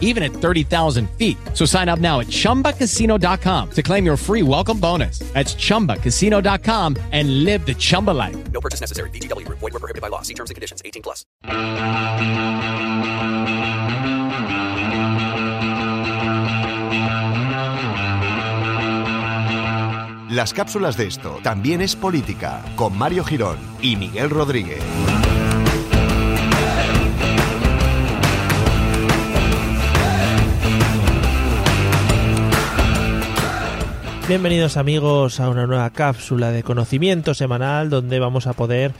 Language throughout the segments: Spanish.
even at 30,000 feet. So sign up now at chumbacasino.com to claim your free welcome bonus. That's chumbacasino.com and live the Chumba life. No purchase necessary. VGW Group. Void were prohibited by law. See terms and conditions. 18 plus. Las cápsulas de esto también es política con Mario Girón y Miguel Rodríguez. Bienvenidos amigos a una nueva cápsula de conocimiento semanal donde vamos a poder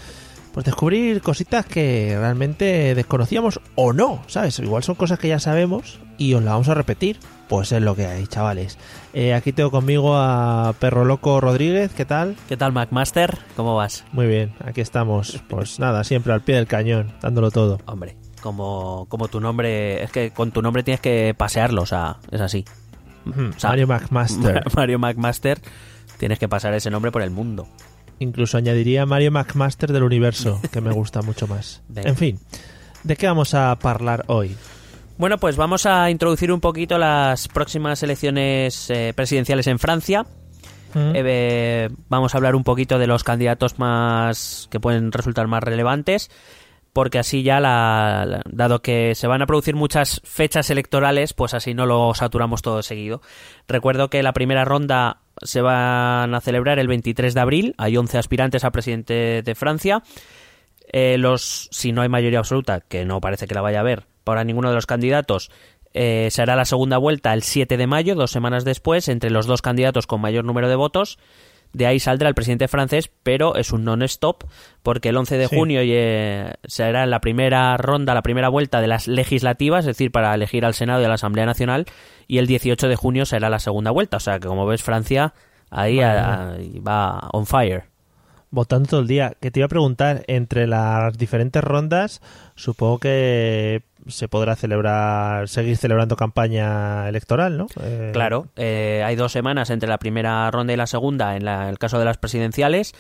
pues descubrir cositas que realmente desconocíamos o no, ¿sabes? Igual son cosas que ya sabemos y os las vamos a repetir. Pues es lo que hay, chavales. Eh, aquí tengo conmigo a Perro Loco Rodríguez, ¿qué tal? ¿Qué tal, McMaster? ¿Cómo vas? Muy bien, aquí estamos. Pues nada, siempre al pie del cañón, dándolo todo. Hombre, como, como tu nombre... Es que con tu nombre tienes que pasearlo, o sea, es así. Ujú, O sea, Mario McMaster. Mario McMaster, tienes que pasar ese nombre por el mundo. Incluso añadiría Mario McMaster del universo, que me gusta mucho más. Venga. En fin, ¿de qué vamos a hablar hoy? Bueno, pues vamos a introducir un poquito las próximas elecciones eh, presidenciales en Francia. ¿Mm? Eh, vamos a hablar un poquito de los candidatos más que pueden resultar más relevantes, porque así ya, la, dado que se van a producir muchas fechas electorales, pues así no lo saturamos todo seguido. Recuerdo que la primera ronda se van a celebrar el 23 de abril, hay 11 aspirantes a presidente de Francia. Eh, los, si no hay mayoría absoluta, que no parece que la vaya a haber para ninguno de los candidatos, eh, se hará la segunda vuelta el 7 de mayo, dos semanas después, entre los dos candidatos con mayor número de votos. De ahí saldrá el presidente francés, pero es un non-stop, porque el 11 de Sí. junio eh, será la primera ronda, la primera vuelta de las legislativas, es decir, para elegir al Senado y a la Asamblea Nacional, y el 18 de junio será la segunda vuelta. O sea que, como ves, Francia ahí Madre a- ahí va on fire. Votando todo el día. Que te iba a preguntar, entre las diferentes rondas, supongo que se podrá celebrar, seguir celebrando campaña electoral, ¿no? Eh, Claro, eh, hay dos semanas entre la primera ronda y la segunda en la- el caso de las presidenciales,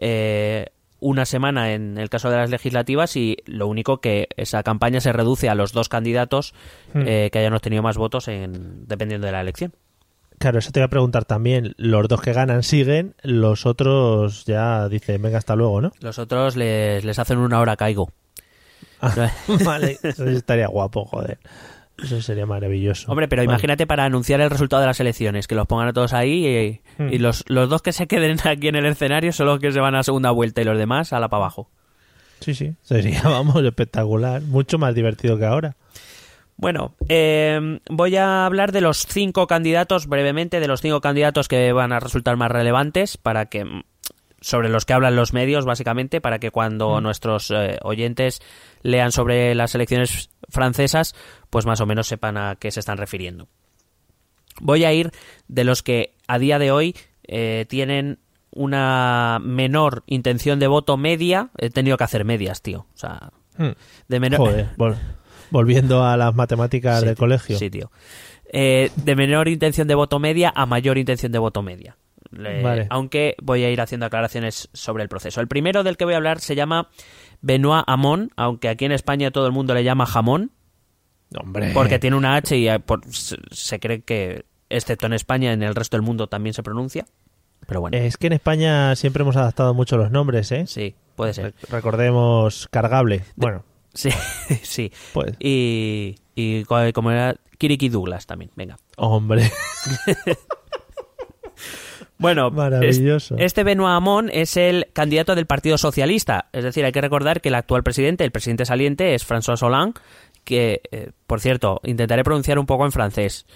eh, una semana en el caso de las legislativas y lo único que esa campaña se reduce a los dos candidatos Hmm. eh, que hayan obtenido más votos en, dependiendo de la elección. Claro, eso te iba a preguntar también. Los dos que ganan siguen, los otros ya dicen, venga, hasta luego, ¿no? Los otros les, les hacen una hora caigo. Ah, vale, eso estaría guapo, joder. Eso sería maravilloso. Hombre, pero Vale. imagínate para anunciar el resultado de las elecciones, que los pongan a todos ahí y, Hmm. y los, los dos que se queden aquí en el escenario son los que se van a segunda vuelta y los demás a la para abajo. Sí, sí, sería, vamos, espectacular. Mucho más divertido que ahora. Bueno, eh, voy a hablar de los cinco candidatos brevemente, de los cinco candidatos que van a resultar más relevantes para que sobre los que hablan los medios básicamente para que cuando nuestros eh, oyentes lean sobre las elecciones francesas pues más o menos sepan a qué se están refiriendo. Voy a ir de los que a día de hoy eh, tienen una menor intención de voto media. He tenido que hacer medias, tío. O sea, Hmm. de menor. Joder, vol- volviendo a las matemáticas Sí, del tío. colegio. Sí, tío. Eh, de menor intención de voto media a mayor intención de voto media. Le- Vale. Aunque voy a ir haciendo aclaraciones sobre el proceso. El primero del que voy a hablar se llama Benoit Hamon, aunque aquí en España todo el mundo le llama jamón, Hombre. porque tiene una H y eh, por- se, cree que, excepto en España, en el resto del mundo también se pronuncia. Pero bueno, Es que en España siempre hemos adaptado mucho los nombres, ¿eh? sí, puede ser. Re- Recordemos cargable. Bueno, Sí, sí. pues, Y, y co- como era Kiriki Douglas también, venga. hombre. Bueno, Maravilloso. es- este Benoit Hamon es el candidato del Partido Socialista. Es decir, hay que recordar que el actual presidente, el presidente saliente, es François Hollande, que, eh, por cierto, intentaré pronunciar un poco en francés.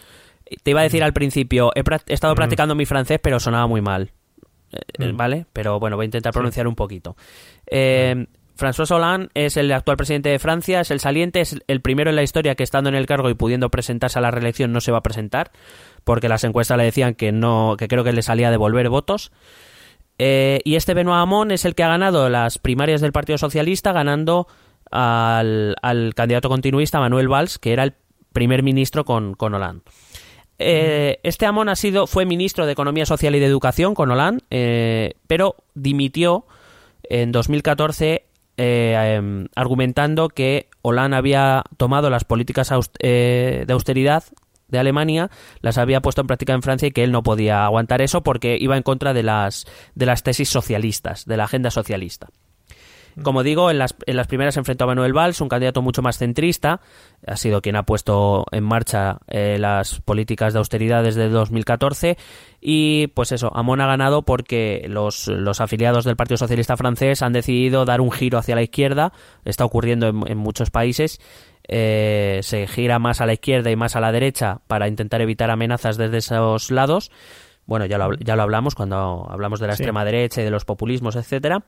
Te iba a decir al principio, he, estado practicando mi francés, pero sonaba muy mal. Eh, eh. ¿Vale? Pero bueno, voy a intentar pronunciar un poquito. Eh, François Hollande es el actual presidente de Francia, es el saliente, es el primero en la historia que estando en el cargo y pudiendo presentarse a la reelección no se va a presentar, porque las encuestas le decían que no, que creo que le salía a devolver votos. Eh, y este Benoit Hamon es el que ha ganado las primarias del Partido Socialista, ganando al, al candidato continuista Manuel Valls, que era el primer ministro con, con Hollande. Eh, este Amon ha sido, fue ministro de Economía Social y de Educación con Hollande, eh, pero dimitió en 2014 eh, em, argumentando que Hollande había tomado las políticas eh, de austeridad de Alemania, las había puesto en práctica en Francia y que él no podía aguantar eso porque iba en contra de las, de las tesis socialistas, de la agenda socialista. Como digo, en las, en las primeras se enfrentó a Manuel Valls, un candidato mucho más centrista, ha sido quien ha puesto en marcha eh, las políticas de austeridad desde 2014 y pues eso, Amon ha ganado porque los, los afiliados del Partido Socialista francés han decidido dar un giro hacia la izquierda, está ocurriendo en, en muchos países, eh, se gira más a la izquierda y más a la derecha para intentar evitar amenazas desde esos lados. Bueno, ya lo, ya lo hablamos cuando hablamos de la Sí. extrema derecha y de los populismos, etcétera.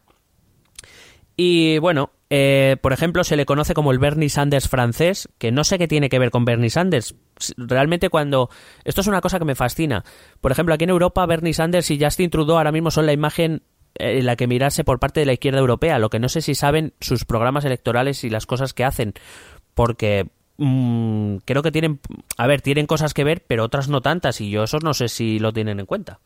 Y bueno, eh, por ejemplo, se le conoce como el Bernie Sanders francés, que no sé qué tiene que ver con Bernie Sanders. Realmente cuando... Esto es una cosa que me fascina. Por ejemplo, aquí en Europa, Bernie Sanders y Justin Trudeau ahora mismo son la imagen eh, en la que mirarse por parte de la izquierda europea. Lo que no sé si saben sus programas electorales y las cosas que hacen. Porque mm, creo que tienen... A ver, tienen cosas que ver, pero otras no tantas. Y yo eso no sé si lo tienen en cuenta.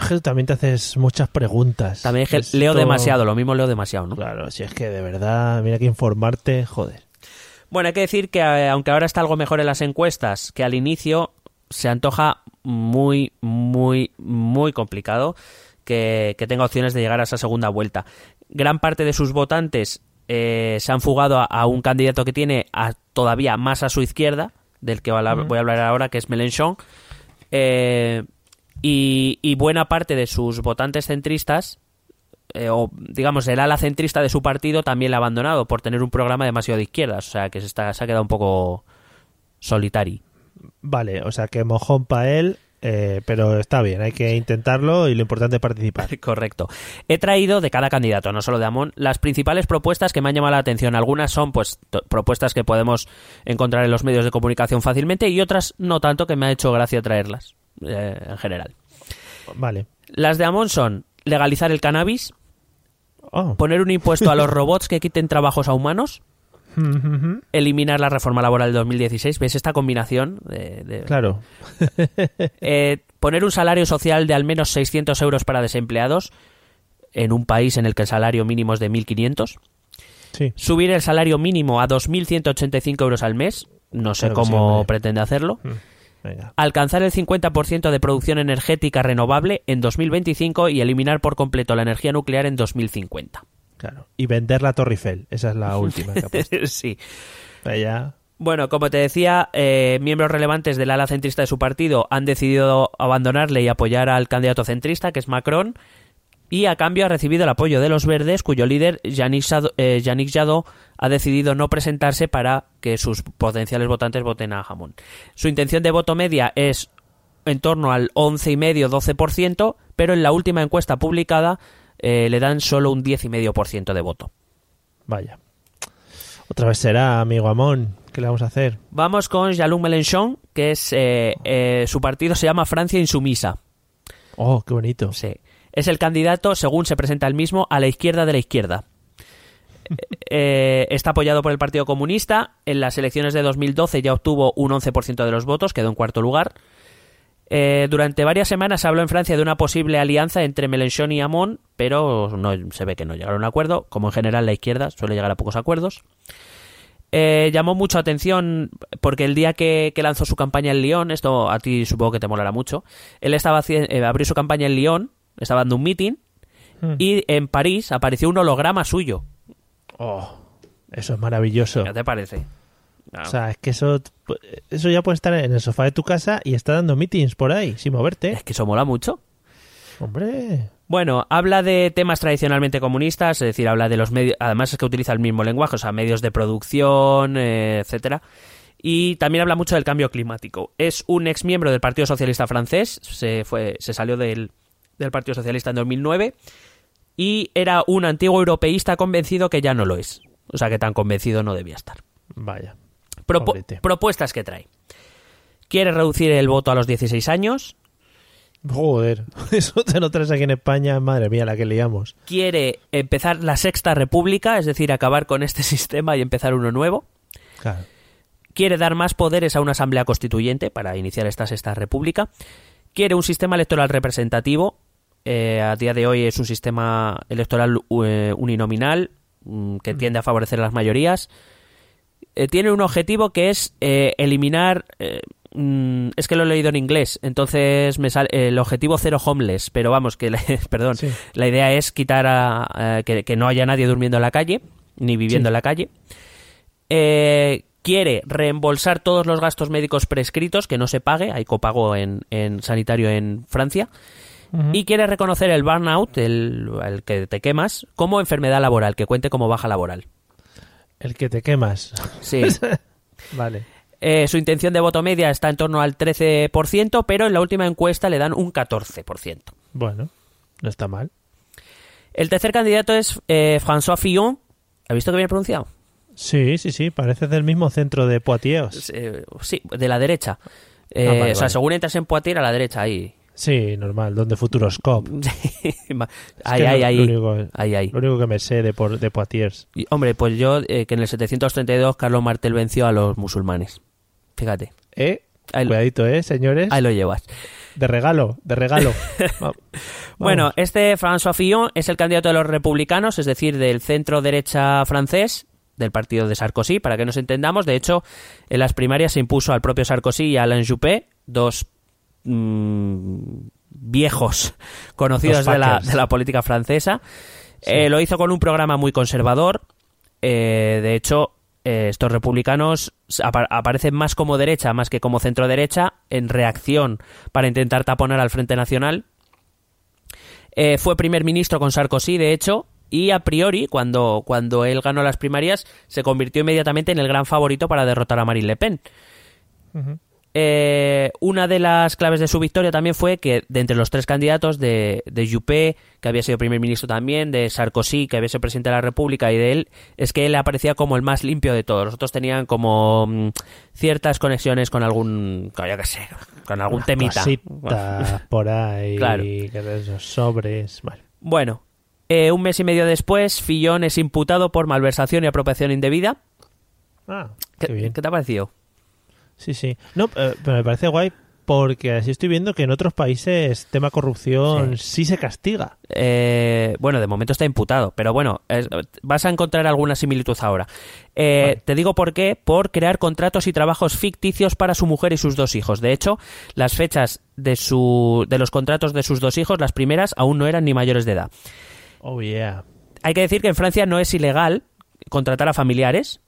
Es que también te haces muchas preguntas. También es que Esto- leo demasiado, lo mismo leo demasiado, ¿no? Claro, si es que de verdad, mira que informarte, joder. Bueno, hay que decir que eh, aunque ahora está algo mejor en las encuestas que al inicio, se antoja muy, muy, muy complicado que, que tenga opciones de llegar a esa segunda vuelta. Gran parte de sus votantes eh, se han fugado a, a un candidato que tiene a- todavía más a su izquierda, del que voy a hablar- voy a hablar ahora, que es Mélenchon. Eh, y, y buena parte de sus votantes centristas eh, o digamos el ala centrista de su partido también la ha abandonado por tener un programa demasiado de izquierdas, o sea que se, está, se ha quedado un poco solitario. Vale, o sea que mojón para él, eh, pero está bien, hay que intentarlo y lo importante es participar. Correcto. He traído de cada candidato, no solo de Amón, las principales propuestas que me han llamado la atención. Algunas son pues propuestas que podemos encontrar en los medios de comunicación fácilmente y otras no tanto que me ha hecho gracia traerlas eh, en general. Vale. Las de Amón son legalizar el cannabis, Oh. poner un impuesto a los robots que quiten trabajos a humanos, eliminar la reforma laboral de 2016. ¿Ves esta combinación? De, de- claro. Eh, poner un salario social de al menos 600 euros para desempleados en un país en el que el salario mínimo es de 1.500. Sí. Subir el salario mínimo a 2.185 euros al mes. No sé Claro que sí, cómo pretende hacerlo. Venga. Alcanzar el 50% de producción energética renovable en 2025 y eliminar por completo la energía nuclear en 2050. Claro. Y vender la Torre Eiffel. Esa es la última que sí. Ya. Bueno, como te decía, eh, miembros relevantes del ala centrista de su partido han decidido abandonarle y apoyar al candidato centrista, que es Macron, y a cambio ha recibido el apoyo de los verdes, cuyo líder, Yannick Jadot, eh, Yannick Jadot, ha decidido no presentarse para que sus potenciales votantes voten a Jamón. Su intención de voto media es en torno al 11,5-12%, pero en la última encuesta publicada eh, le dan solo un 10,5% de voto. Vaya. Otra vez será, amigo Amón. ¿Qué le vamos a hacer? Vamos con Jean-Luc Mélenchon, que es eh, su partido se llama Francia Insumisa. Oh, qué bonito. Sí. Es el candidato, según se presenta el mismo, a la izquierda de la izquierda. Eh, está apoyado por el Partido Comunista. En las elecciones de 2012 ya obtuvo un 11% de los votos, quedó en cuarto lugar. Eh, durante varias semanas se habló en Francia de una posible alianza entre Mélenchon y Hamon, pero no, se ve que no llegaron a un acuerdo, como en general la izquierda suele llegar a pocos acuerdos. Eh, llamó mucho atención porque el día que, que lanzó su campaña en Lyon, esto a ti supongo que te molará mucho, él estaba eh, abrió su campaña en Lyon, estaba dando un meeting Hmm. y en París apareció un holograma suyo. Oh, eso es maravilloso. ¿Qué te parece? O sea, es que eso, eso ya puede estar en el sofá de tu casa y está dando meetings por ahí, sin moverte. es que eso mola mucho. Hombre. Bueno, habla de temas tradicionalmente comunistas, es decir, habla de los medios, además es que utiliza el mismo lenguaje, o sea, medios de producción, eh, etcétera. Y también habla mucho del cambio climático. Es un ex miembro del Partido Socialista francés, se fue, se salió del, del Partido Socialista en 2009 y era un antiguo europeísta convencido que ya no lo es. O sea, que tan convencido no debía estar. Vaya. Propo- Pobrete. propuestas que trae. Quiere reducir el voto a los 16 años. Joder, eso te lo traes aquí en España, madre mía, la que liamos. Quiere empezar la sexta república, es decir, acabar con este sistema y empezar uno nuevo. Claro. Quiere dar más poderes a una asamblea constituyente para iniciar esta sexta república. Quiere un sistema electoral representativo. Eh, a día de hoy es un sistema electoral eh, uninominal mm, que tiende a favorecer las mayorías. Eh, tiene un objetivo que es eh, eliminar. mm, es que lo he leído en inglés, entonces me sale el objetivo cero homeless, pero vamos, que perdón, Sí. la idea es quitar a, a- que, que no haya nadie durmiendo en la calle, ni viviendo Sí. en la calle. Eh, quiere reembolsar todos los gastos médicos prescritos, que no se pague, hay copago en, en sanitario en Francia. Y quiere reconocer el burnout, el, el que te quemas, como enfermedad laboral, que cuente como baja laboral. El que te quemas. Sí. Vale. Eh, su intención de voto media está en torno al 13%, pero en la última encuesta le dan un 14%. Bueno, no está mal. El tercer candidato es eh, François Fillon. ¿Has visto que bien pronunciado? Sí, sí, sí, parece del mismo centro de Poitiers. Eh, sí, de la derecha. Eh, Ah, vale, o sea, vale. según entras en Poitiers, a la derecha, ahí. Sí, normal, donde Futuroscope. que ahí, ahí. lo único- Ahí. Lo único que me sé de, por- de Poitiers. Y, hombre, pues yo, eh, que en el 732 Carlos Martel venció a los musulmanes. Fíjate, ¿Eh? Ahí Cuidadito, ¿eh, señores? ahí lo llevas. De regalo, de regalo. Bueno, este François Fillon es el candidato de los republicanos, es decir, del centro derecha francés, del partido de Sarkozy, para que nos entendamos. De hecho, en las primarias se impuso al propio Sarkozy y a Alain Juppé, dos mm, viejos conocidos Dos de la, de la política francesa. Sí. Eh, lo hizo con un programa muy conservador. Eh, de hecho, eh, estos republicanos apa- aparecen más como derecha, más que como centro derecha, en reacción para intentar taponar al Frente Nacional. Fue primer ministro con Sarkozy, de hecho, y a priori, cuando, cuando él ganó las primarias, se convirtió inmediatamente en el gran favorito para derrotar a Marine Le Pen. Eh, una de las claves de su victoria también fue que de entre los tres candidatos de, de Juppé, que había sido primer ministro también, de Sarkozy, que había sido presidente de la República, y de él, es que él aparecía como el más limpio de todos. Los otros tenían como mm, ciertas conexiones con algún, con, yo qué sé, con algún temita. Por ahí. Claro. sobres. Bueno, eh, un mes y medio después, Fillon es imputado por malversación y apropiación indebida. Ah, ¿Qué, qué bien. ¿qué te ha parecido? Sí, sí. No, eh, pero me parece guay porque así estoy viendo que en otros países tema corrupción sí, se castiga. Eh, bueno, de momento está imputado, pero bueno, es- vas a encontrar alguna similitud ahora. Eh, Vale. Te digo por qué, por crear contratos y trabajos ficticios para su mujer y sus dos hijos. De hecho, las fechas de, su, de los contratos de sus dos hijos, las primeras, aún no eran ni mayores de edad. Oh, yeah. Hay que decir que en Francia no es ilegal contratar a familiares.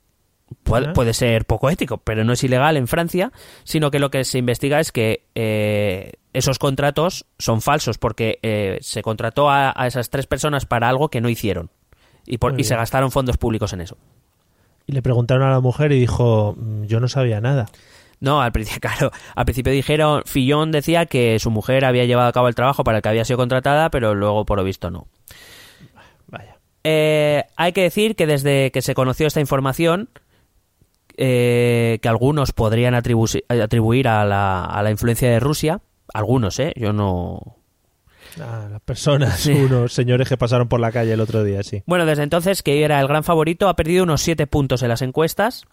Puede, puede ser poco ético, pero no es ilegal en Francia, sino que lo que se investiga es que eh, esos contratos son falsos, porque eh, se contrató a, a esas tres personas para algo que no hicieron. Y, por- y se gastaron fondos públicos en eso. Y le preguntaron a la mujer y dijo, "Mm, yo no sabía nada. No, al principio, claro, al principio dijeron, Fillon decía que su mujer había llevado a cabo el trabajo para el que había sido contratada, pero luego por lo visto no. Vaya. Eh, hay que decir que desde que se conoció esta información, eh, que algunos podrían atribu- atribuir a la, a la influencia de Rusia, algunos, ¿eh? Yo no... Ah, las personas, Sí. unos señores que pasaron por la calle el otro día, sí. Bueno, desde entonces, que era el gran favorito, ha perdido unos 7 puntos en las encuestas.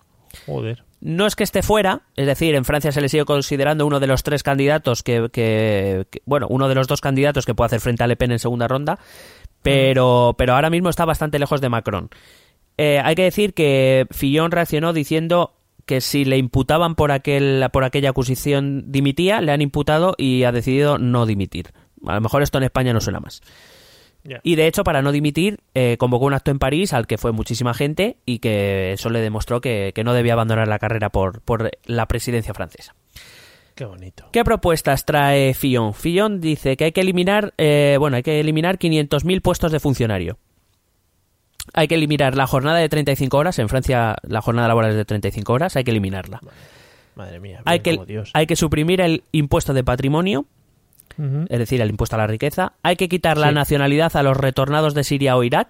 Joder. No es que esté fuera, es decir, en Francia se le sigue considerando uno de los tres candidatos que, que- que- bueno, uno de los dos candidatos que puede hacer frente a Le Pen en segunda ronda, pero, pero ahora mismo está bastante lejos de Macron. Eh, hay que decir que Fillon reaccionó diciendo que si le imputaban por, aquel, por aquella acusación dimitía, le han imputado y ha decidido no dimitir. A lo mejor esto en España no suena más. Y de hecho, para no dimitir, eh, convocó un acto en París al que fue muchísima gente y que eso le demostró que, que no debía abandonar la carrera por, por la presidencia francesa. Qué bonito. ¿Qué propuestas trae Fillon? Fillon dice que hay que eliminar, eh, bueno, hay que eliminar 500.000 puestos de funcionario. Hay que eliminar la jornada de 35 horas. En Francia la jornada laboral es de 35 horas. Hay que eliminarla. Madre mía. Hay que, como Dios. hay que suprimir el impuesto de patrimonio, es decir, el impuesto a la riqueza. Hay que quitar la nacionalidad a los retornados de Siria o Irak.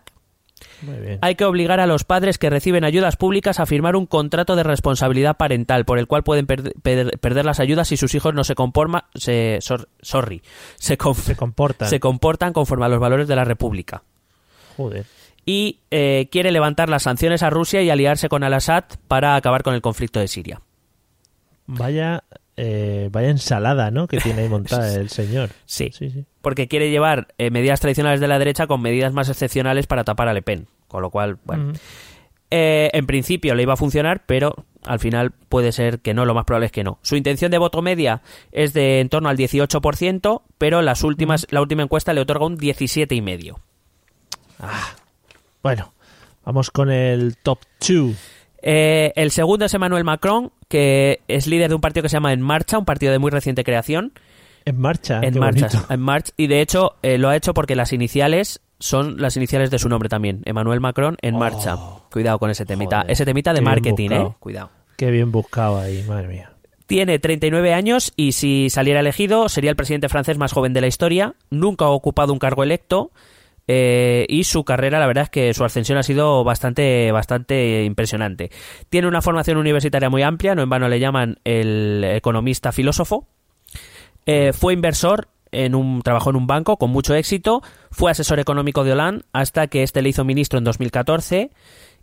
Muy bien. Hay que obligar a los padres que reciben ayudas públicas a firmar un contrato de responsabilidad parental por el cual pueden per- per- perder las ayudas si sus hijos no se conforman, se, sor- sorry, se, Se comportan. se comportan conforme a los valores de la República. Joder. Y eh, quiere levantar las sanciones a Rusia y aliarse con Al-Assad para acabar con el conflicto de Siria. Vaya, eh, vaya ensalada, ¿no? Que tiene ahí montada el señor. Sí. Sí, sí. Porque quiere llevar eh, medidas tradicionales de la derecha con medidas más excepcionales para tapar a Le Pen. Con lo cual, bueno. En principio le iba a funcionar, pero al final puede ser que no, lo más probable es que no. Su intención de voto media es de en torno al 18%, pero las últimas, la última encuesta le otorga un 17,5%. Bueno, vamos con el top 2. Eh, el segundo es Emmanuel Macron, que es líder de un partido que se llama En Marcha, un partido de muy reciente creación. En marcha. en marcha, en marcha. Y de hecho eh, lo ha hecho porque las iniciales son las iniciales de su nombre también. Emmanuel Macron en marcha. Cuidado con ese temita. Oh, Joder, ese temita de marketing, eh. Cuidado. Qué bien buscado ahí, madre mía. Tiene 39 años y si saliera elegido sería el presidente francés más joven de la historia. Nunca ha ocupado un cargo electo. Eh, y su carrera, la verdad es que su ascensión ha sido bastante, bastante impresionante. Tiene una formación universitaria muy amplia, no en vano le llaman el economista filósofo. Eh, fue inversor en un trabajó en un banco con mucho éxito, fue asesor económico de Hollande hasta que este le hizo ministro en 2014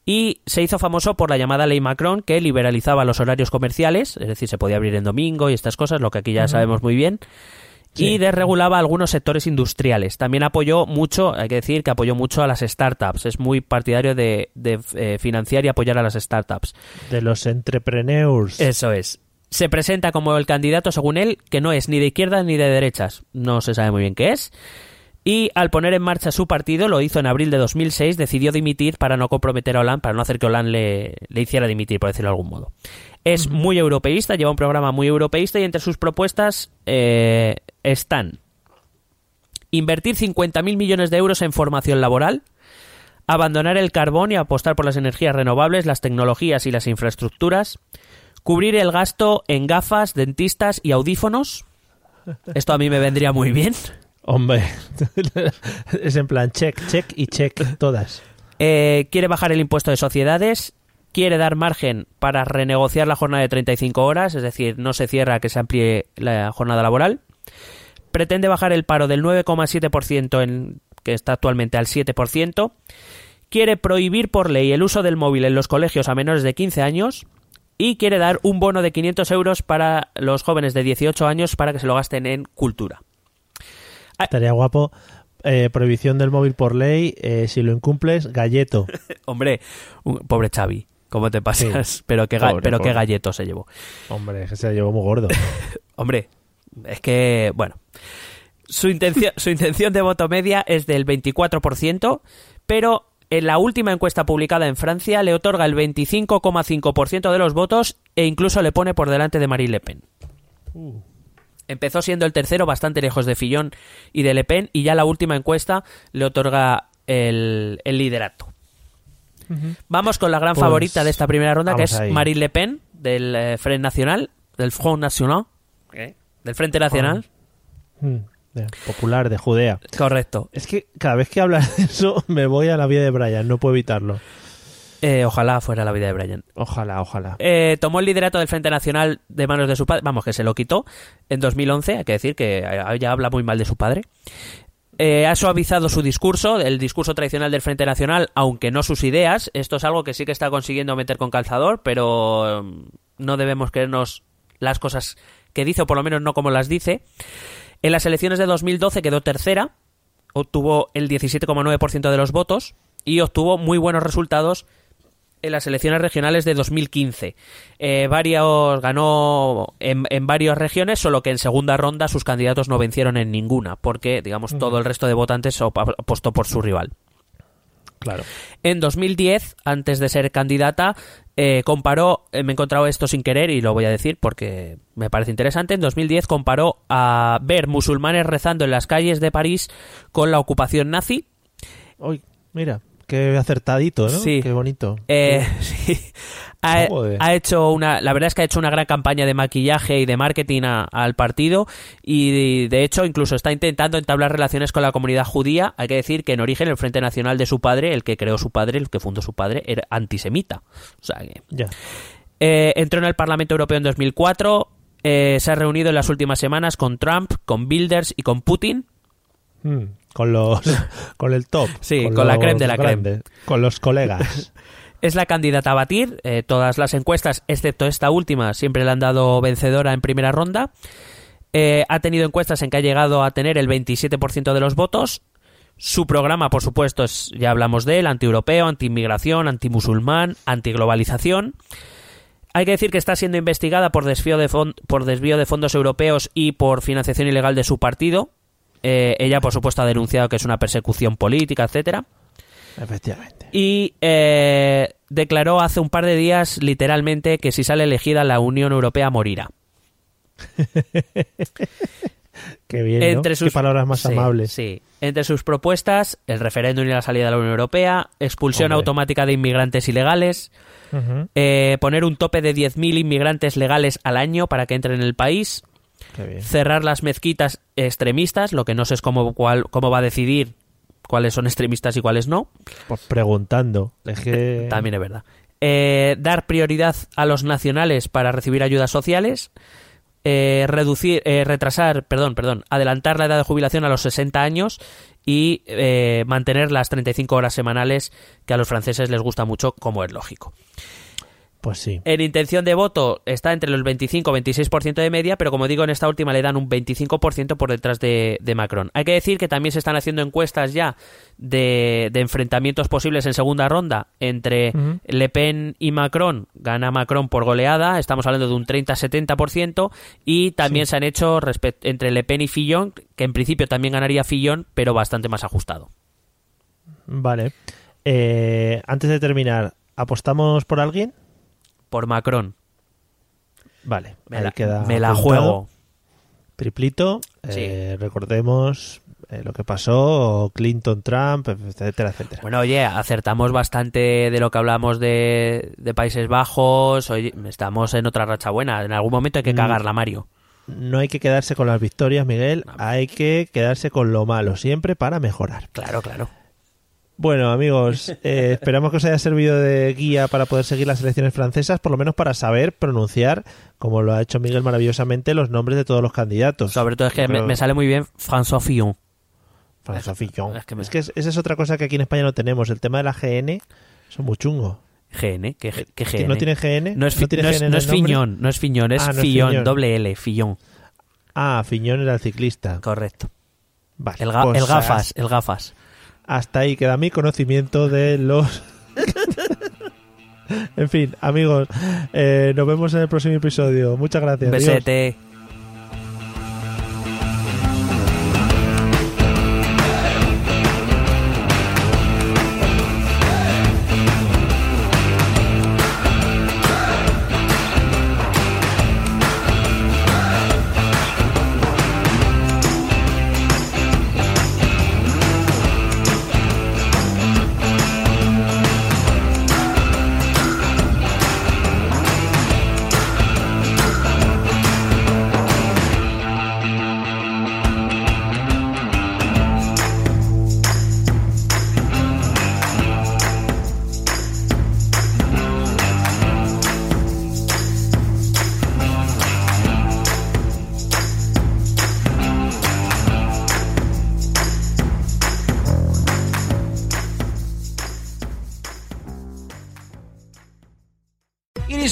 y se hizo famoso por la llamada ley Macron que liberalizaba los horarios comerciales, es decir, se podía abrir en domingo y estas cosas, lo que aquí ya sabemos muy bien. Sí. Y desregulaba algunos sectores industriales. También apoyó mucho, hay que decir que apoyó mucho a las startups. Es muy partidario de, de, eh, financiar y apoyar a las startups. De los entrepreneurs. Eso es. Se presenta como el candidato, según él, que no es ni de izquierdas ni de derechas. No se sabe muy bien qué es. Y al poner en marcha su partido, lo hizo en abril de 2006, decidió dimitir para no comprometer a Hollande, para no hacer que Hollande le, le hiciera dimitir, por decirlo de algún modo. Es muy europeísta, lleva un programa muy europeísta y entre sus propuestas eh, están invertir 50.000 millones de euros en formación laboral, abandonar el carbón y apostar por las energías renovables, las tecnologías y las infraestructuras, cubrir el gasto en gafas, dentistas y audífonos. Esto a mí me vendría muy bien. Hombre, es en plan check, check y check todas. Eh, quiere bajar el impuesto de sociedades, quiere dar margen para renegociar la jornada de 35 horas, es decir, no se cierra que se amplíe la jornada laboral. Pretende bajar el paro del 9,7% en que está actualmente al 7%. Quiere prohibir por ley el uso del móvil en los colegios a menores de 15 años y quiere dar un bono de 500 euros para los jóvenes de 18 años para que se lo gasten en cultura. Estaría guapo. eh, prohibición del móvil por ley. eh, si lo incumples, galleto. Hombre, pobre Xavi, ¿cómo te pasas? pero qué, Pobre, pero qué galleto se llevó. Hombre, que se llevó muy gordo. Hombre, es que, bueno, su intención, su intención de voto media es del 24%, pero en la última encuesta publicada en Francia le otorga el 25,5% de los votos e incluso le pone por delante de Marine Le Pen. Empezó siendo el tercero, bastante lejos de Fillon y de Le Pen, y ya la última encuesta le otorga el, el liderato. Vamos con la gran Pues, favorita de esta primera ronda, que es ahí. Marine Le Pen, del eh, Front Nacional, del Front National, del Frente Nacional. Mm, de- Popular, de Judea. Correcto. Es que cada vez que hablas de eso me voy a la vida de Brian, no puedo evitarlo. Eh, ojalá fuera la vida de Brian. Ojalá, ojalá. Eh, tomó el liderato del Frente Nacional de manos de su padre, vamos, que se lo quitó en 2011, hay que decir que eh, ya habla muy mal de su padre. Eh, ha suavizado su discurso, el discurso tradicional del Frente Nacional, aunque no sus ideas. Esto es algo que sí que está consiguiendo meter con calzador, pero eh, no debemos creernos las cosas que dice, o por lo menos no como las dice. En las elecciones de 2012 quedó tercera, obtuvo el 17,9% de los votos y obtuvo muy buenos resultados en las elecciones regionales de 2015. Eh, varios ganó en, en varias regiones, solo que en segunda ronda sus candidatos no vencieron en ninguna, porque digamos todo el resto de votantes apostó por su rival. Claro. En 2010, antes de ser candidata, eh, comparó, eh, me he encontrado esto sin querer y lo voy a decir porque me parece interesante, en 2010 comparó a ver musulmanes rezando en las calles de París con la ocupación nazi. Uy, mira, qué acertadito, ¿no? Sí. Qué bonito. Eh, sí. ha, hecho una, la verdad es que ha hecho una gran campaña de maquillaje y de marketing a- al partido y de hecho incluso está intentando entablar relaciones con la comunidad judía. Hay que decir que en origen el Frente Nacional de su padre, el que creó su padre, el que fundó su padre, era antisemita. O sea que Ya. eh, entró en el Parlamento Europeo en 2004. eh, se ha reunido en las últimas semanas con Trump, con Bilders y con Putin. Mm, con los con el top. Sí, con la creme de la creme. Con los colegas. Es la candidata a batir. eh, todas las encuestas, excepto esta última, siempre le han dado vencedora en primera ronda. Eh, ha tenido encuestas en que ha llegado a tener el 27% de los votos. Su programa, por supuesto, es, ya hablamos de él, antieuropeo, antiinmigración, antimusulmán, antiglobalización. Hay que decir que está siendo investigada por desvío de, por desvío de fondos europeos y por financiación ilegal de su partido. Eh, ella, por supuesto, ha denunciado que es una persecución política, etcétera Efectivamente. y eh, declaró hace un par de días literalmente que si sale elegida la Unión Europea morirá. Qué bien, ¿no? Entre sus Qué palabras más Sí, amables. Sí. Entre sus propuestas, el referéndum y la salida de la Unión Europea, expulsión Hombre. automática de inmigrantes ilegales, eh, poner un tope de 10.000 inmigrantes legales al año para que entren en el país. Cerrar las mezquitas extremistas, lo que no sé es cómo, cuál- cómo va a decidir cuáles son extremistas y cuáles no. Pues preguntando. Es que... También es verdad. Eh, dar prioridad a los nacionales para recibir ayudas sociales. eh, reducir, eh, retrasar, perdón, perdón, adelantar la edad de jubilación a los 60 años y mantener las 35 horas semanales que a los franceses les gusta mucho, como es lógico. Pues sí. En intención de voto está entre los 25-26% de media, pero como digo, en esta última le dan un 25% por detrás de, de Macron. Hay que decir que también se están haciendo encuestas ya de, de enfrentamientos posibles en segunda ronda entre. Le Pen y Macron. Gana Macron por goleada, estamos hablando de un 30-70%, y también se han hecho entre Le Pen y Fillon, que en principio también ganaría Fillon, pero bastante más ajustado. Vale. Eh, antes de terminar, ¿apostamos por alguien? Por Macron. Vale. Me ahí la, queda me la apuntado. juego. Triplito. Sí. eh, recordemos eh, lo que pasó, Clinton, Trump, etcétera, etcétera. Bueno, oye, acertamos bastante de lo que hablamos de, de Países Bajos. Oye, estamos en otra racha buena. En algún momento hay que Mm. cagarla, Mario. No hay que quedarse con las victorias, Miguel. Hay que quedarse con lo malo siempre para mejorar. Claro, claro. Bueno, amigos, eh, esperamos que os haya servido de guía para poder seguir las elecciones francesas, por lo menos para saber pronunciar, como lo ha hecho Miguel maravillosamente, los nombres de todos los candidatos. Sobre todo es que me, Pero- me sale muy bien François Fillon. François Fillon. Es que me- Es que es- esa es otra cosa que aquí en España no tenemos. El tema de la GN, es muy chungo. GN, ¿qué, qué ¿Que GN? ¿No tiene GN? No es, tiene no es- GN no es? Fiñón, no es Fiñón, es Ah, no es Fillon, Fillon. doble L, Fillon. Ah, Fiñón era el ciclista. Correcto. Vale, El, ga- pues el gafas, el gafas. Hasta ahí queda mi conocimiento de los... en fin, amigos, eh, nos vemos en el próximo episodio. Muchas gracias. Adiós.